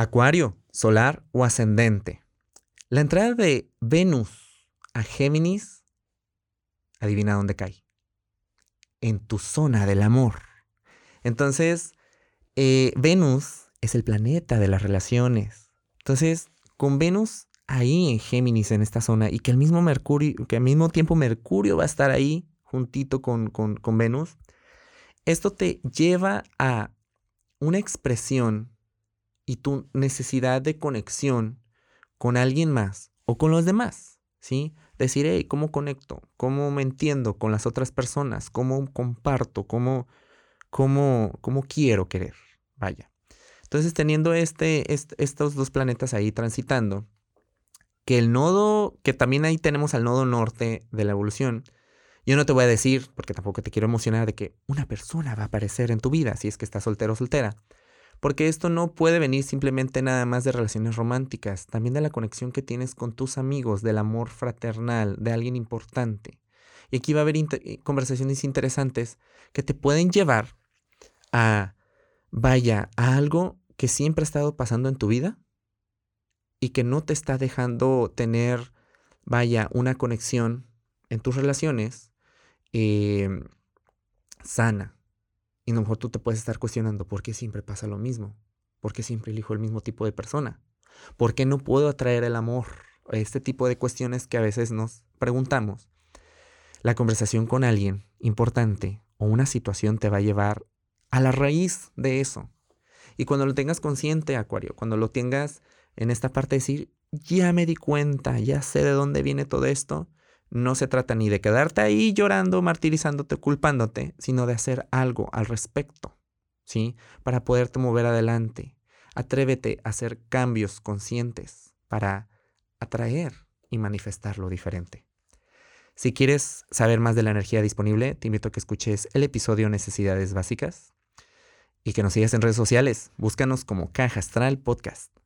Acuario, solar o ascendente. La entrada de Venus a Géminis, adivina dónde cae. En tu zona del amor. Entonces, eh, Venus es el planeta de las relaciones. Entonces, con Venus ahí en Géminis, en esta zona, y que al mismo Mercurio, que al mismo tiempo Mercurio va a estar ahí juntito con, con, con Venus, esto te lleva a una expresión y tu necesidad de conexión con alguien más o con los demás, ¿sí? Decir, hey, ¿cómo conecto? ¿Cómo me entiendo con las otras personas? ¿Cómo comparto? ¿Cómo, cómo, cómo quiero querer? Vaya. Entonces, teniendo este, estos dos planetas ahí transitando, que el nodo, que también ahí tenemos al nodo norte de la evolución, yo no te voy a decir, porque tampoco te quiero emocionar, de que una persona va a aparecer en tu vida si es que estás soltero o soltera. Porque esto no puede venir simplemente nada más de relaciones románticas, también de la conexión que tienes con tus amigos, del amor fraternal, de alguien importante. Y aquí va a haber eh, conversaciones interesantes que te pueden llevar a, vaya, a algo que siempre ha estado pasando en tu vida y que no te está dejando tener, vaya, una conexión en tus relaciones em, sana. Y a lo mejor tú te puedes estar cuestionando, ¿por qué siempre pasa lo mismo? ¿Por qué siempre elijo el mismo tipo de persona? ¿Por qué no puedo atraer el amor? Este tipo de cuestiones que a veces nos preguntamos. La conversación con alguien importante o una situación te va a llevar a la raíz de eso. Y cuando lo tengas consciente, Acuario, cuando lo tengas en esta parte de decir, ya me di cuenta, ya sé de dónde viene todo esto, no se trata ni de quedarte ahí llorando, martirizándote, culpándote, sino de hacer algo al respecto, ¿sí? Para poderte mover adelante. Atrévete a hacer cambios conscientes para atraer y manifestar lo diferente. Si quieres saber más de la energía disponible, te invito a que escuches el episodio Necesidades Básicas y que nos sigas en redes sociales. Búscanos como Caja Astral Podcast.